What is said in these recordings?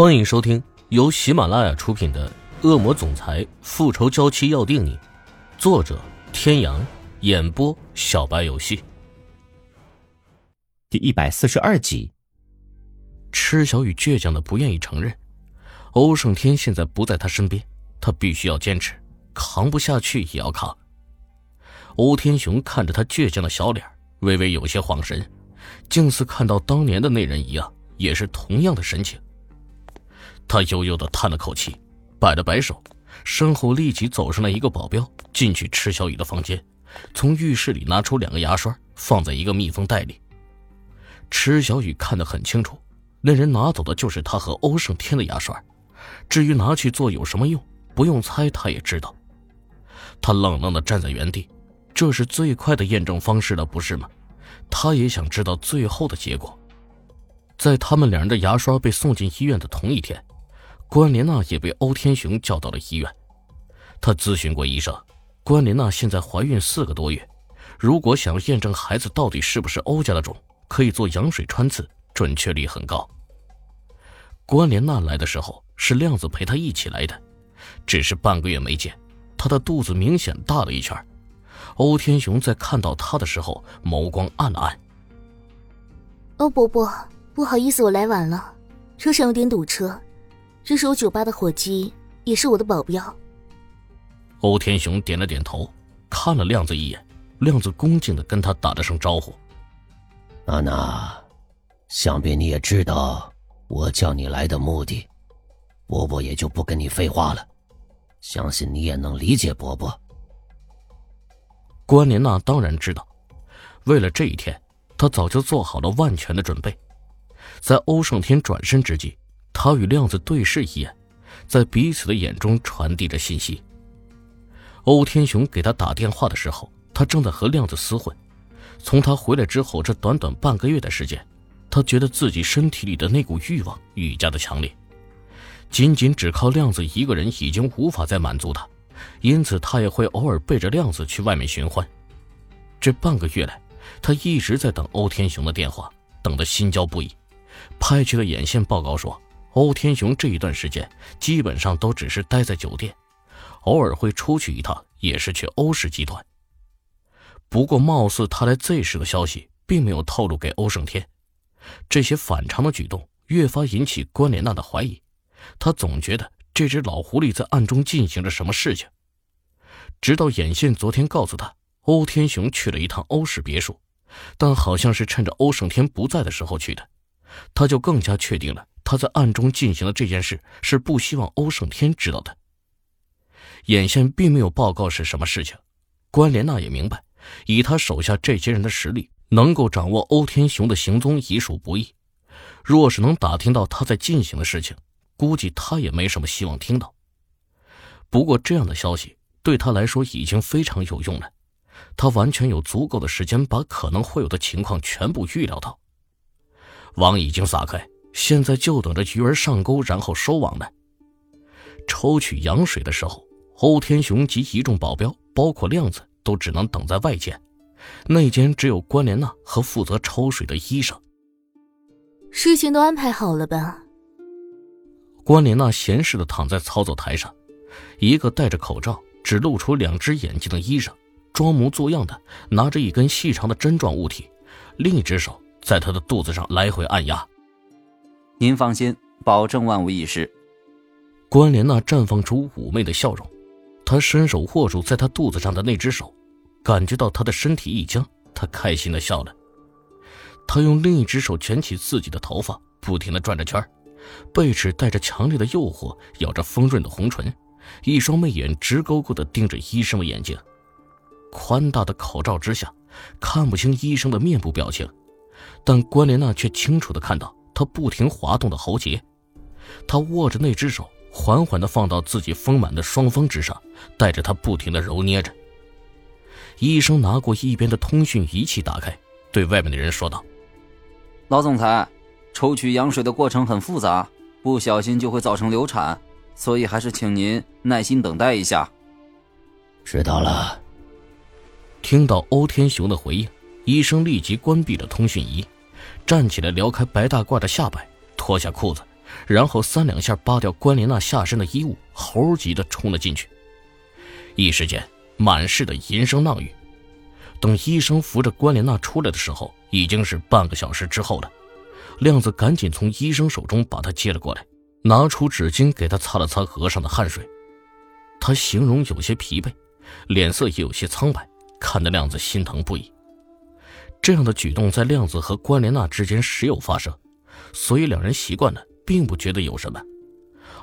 欢迎收听由喜马拉雅出品的《恶魔总裁复仇娇妻要定你》，作者：天阳，演播：小白游戏。第一百四十二集，池小雨倔强的不愿意承认，欧胜天现在不在他身边，他必须要坚持，扛不下去也要扛。欧天雄看着他倔强的小脸，微微有些恍神，竟似看到当年的那人一样，也是同样的神情。他悠悠的叹了口气，摆了摆手，身后立即走上来一个保镖，进去池小雨的房间，从浴室里拿出两个牙刷，放在一个密封袋里。池小雨看得很清楚，那人拿走的就是他和欧胜天的牙刷，至于拿去做有什么用，不用猜他也知道。他冷冷的站在原地，这是最快的验证方式了，不是吗？他也想知道最后的结果。在他们两人的牙刷被送进医院的同一天。关莲娜也被欧天雄叫到了医院。他咨询过医生，关莲娜现在怀孕四个多月，如果想要验证孩子到底是不是欧家的种，可以做羊水穿刺，准确率很高。关莲娜来的时候是亮子陪她一起来的，只是半个月没见，她的肚子明显大了一圈。欧天雄在看到她的时候，眸光暗了暗。欧伯伯，不好意思，我来晚了，车上有点堵车。这是我酒吧的伙计，也是我的保镖。欧天雄点了点头，看了亮子一眼，亮子恭敬的跟他打了声招呼：“娜娜，想必你也知道我叫你来的目的，伯伯也就不跟你废话了，相信你也能理解伯伯。”关莲娜当然知道，为了这一天，她早就做好了万全的准备，在欧胜天转身之际。他与亮子对视一眼，在彼此的眼中传递着信息。欧天雄给他打电话的时候，他正在和亮子厮混。从他回来之后，这短短半个月的时间，他觉得自己身体里的那股欲望愈加的强烈。仅仅只靠亮子一个人已经无法再满足他，因此他也会偶尔背着亮子去外面寻欢。这半个月来，他一直在等欧天雄的电话，等得心焦不已。派去的眼线报告说。欧天雄这一段时间基本上都只是待在酒店，偶尔会出去一趟，也是去欧氏集团。不过，貌似他来 Z 市的消息并没有透露给欧胜天。这些反常的举动越发引起关莲娜的怀疑，他总觉得这只老狐狸在暗中进行着什么事情。直到眼线昨天告诉他，欧天雄去了一趟欧氏别墅，但好像是趁着欧胜天不在的时候去的，他就更加确定了。他在暗中进行的这件事是不希望欧胜天知道的。眼线并没有报告是什么事情，关莲娜也明白，以他手下这些人的实力，能够掌握欧天雄的行踪已属不易。若是能打听到他在进行的事情，估计他也没什么希望听到。不过这样的消息对他来说已经非常有用了，他完全有足够的时间把可能会有的情况全部预料到。网已经撒开。现在就等着鱼儿上钩，然后收网呢。抽取羊水的时候，欧天雄及一众保镖，包括亮子，都只能等在外间。内间只有关莲娜和负责抽水的医生。事情都安排好了吧？关莲娜闲适的躺在操作台上，一个戴着口罩、只露出两只眼睛的医生，装模作样的拿着一根细长的针状物体，另一只手在他的肚子上来回按压。您放心，保证万无一失。关莲娜绽放出妩媚的笑容，她伸手握住在她肚子上的那只手，感觉到她的身体一僵，她开心的笑了。她用另一只手卷起自己的头发，不停的转着圈贝齿带着强烈的诱惑，咬着丰润的红唇，一双媚眼直勾勾的盯着医生的眼睛。宽大的口罩之下，看不清医生的面部表情，但关莲娜却清楚的看到。他不停滑动的喉结，他握着那只手，缓缓的放到自己丰满的双峰之上，带着他不停的揉捏着。医生拿过一边的通讯仪器，打开，对外面的人说道：“老总裁，抽取羊水的过程很复杂，不小心就会造成流产，所以还是请您耐心等待一下。”知道了。听到欧天雄的回应，医生立即关闭了通讯仪。站起来，撩开白大褂的下摆，脱下裤子，然后三两下扒掉关莲娜下身的衣物，猴急的冲了进去。一时间，满室的淫声浪语。等医生扶着关莲娜出来的时候，已经是半个小时之后了。亮子赶紧从医生手中把她接了过来，拿出纸巾给她擦了擦额上的汗水。他形容有些疲惫，脸色也有些苍白，看得亮子心疼不已。这样的举动在亮子和关莲娜之间时有发生，所以两人习惯了，并不觉得有什么。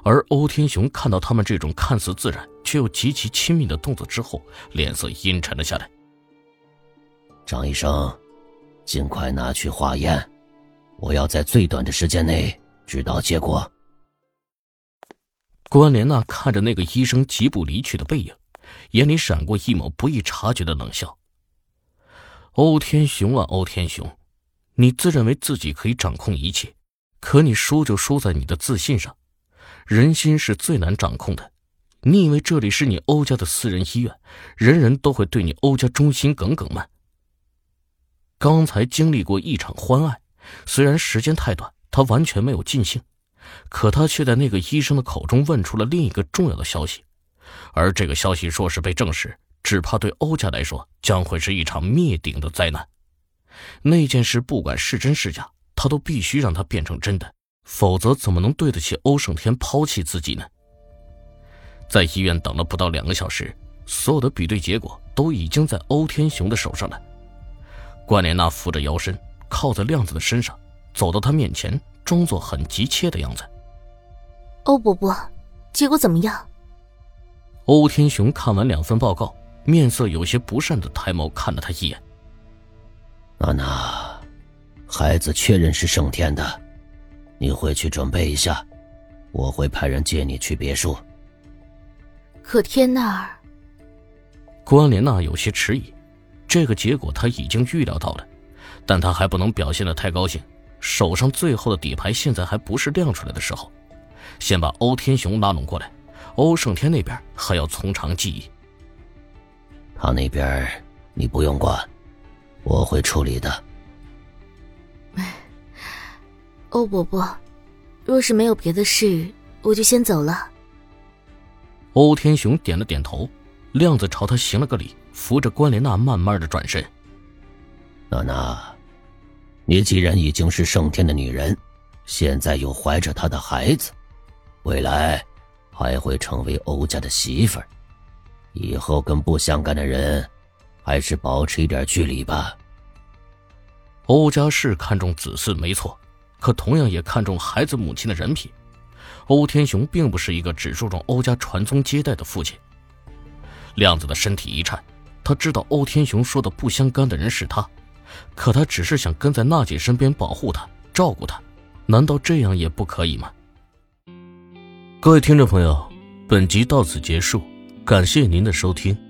而欧天雄看到他们这种看似自然却又极其亲密的动作之后，脸色阴沉了下来。张医生，尽快拿去化验，我要在最短的时间内知道结果。关莲娜看着那个医生疾步离去的背影，眼里闪过一抹不易察觉的冷笑。欧天雄啊，欧天雄，你自认为自己可以掌控一切，可你输就输在你的自信上。人心是最难掌控的，你以为这里是你欧家的私人医院，人人都会对你欧家忠心耿耿吗？刚才经历过一场欢爱，虽然时间太短，他完全没有尽兴。可他却在那个医生的口中问出了另一个重要的消息，而这个消息若是被证实，只怕对欧家来说将会是一场灭顶的灾难。那件事不管是真是假，他都必须让它变成真的，否则怎么能对得起欧胜天抛弃自己呢？在医院等了不到两个小时，所有的比对结果都已经在欧天雄的手上了。关莲娜扶着腰身，靠在亮子的身上，走到他面前。装作很急切的样子。欧伯伯，结果怎么样？欧天雄看完两份报告，面色有些不善的抬眸看了他一眼。娜娜，孩子确认是盛天的，你回去准备一下，我会派人接你去别墅。可天那儿，关莲娜有些迟疑，这个结果他已经预料到了，但他还不能表现的太高兴。手上最后的底牌现在还不是亮出来的时候，先把欧天雄拉拢过来。欧胜天那边还要从长计议。他那边你不用管，我会处理的。欧伯伯，若是没有别的事，我就先走了。欧天雄点了点头，亮子朝他行了个礼，扶着关莲娜慢慢的转身。娜娜。你既然已经是盛天的女人，现在又怀着他的孩子，未来还会成为欧家的媳妇儿。以后跟不相干的人，还是保持一点距离吧。欧家是看重子嗣没错，可同样也看重孩子母亲的人品。欧天雄并不是一个只注重欧家传宗接代的父亲。亮子的身体一颤，他知道欧天雄说的不相干的人是他。可他只是想跟在娜姐身边保护她、照顾她，难道这样也不可以吗？各位听众朋友，本集到此结束，感谢您的收听。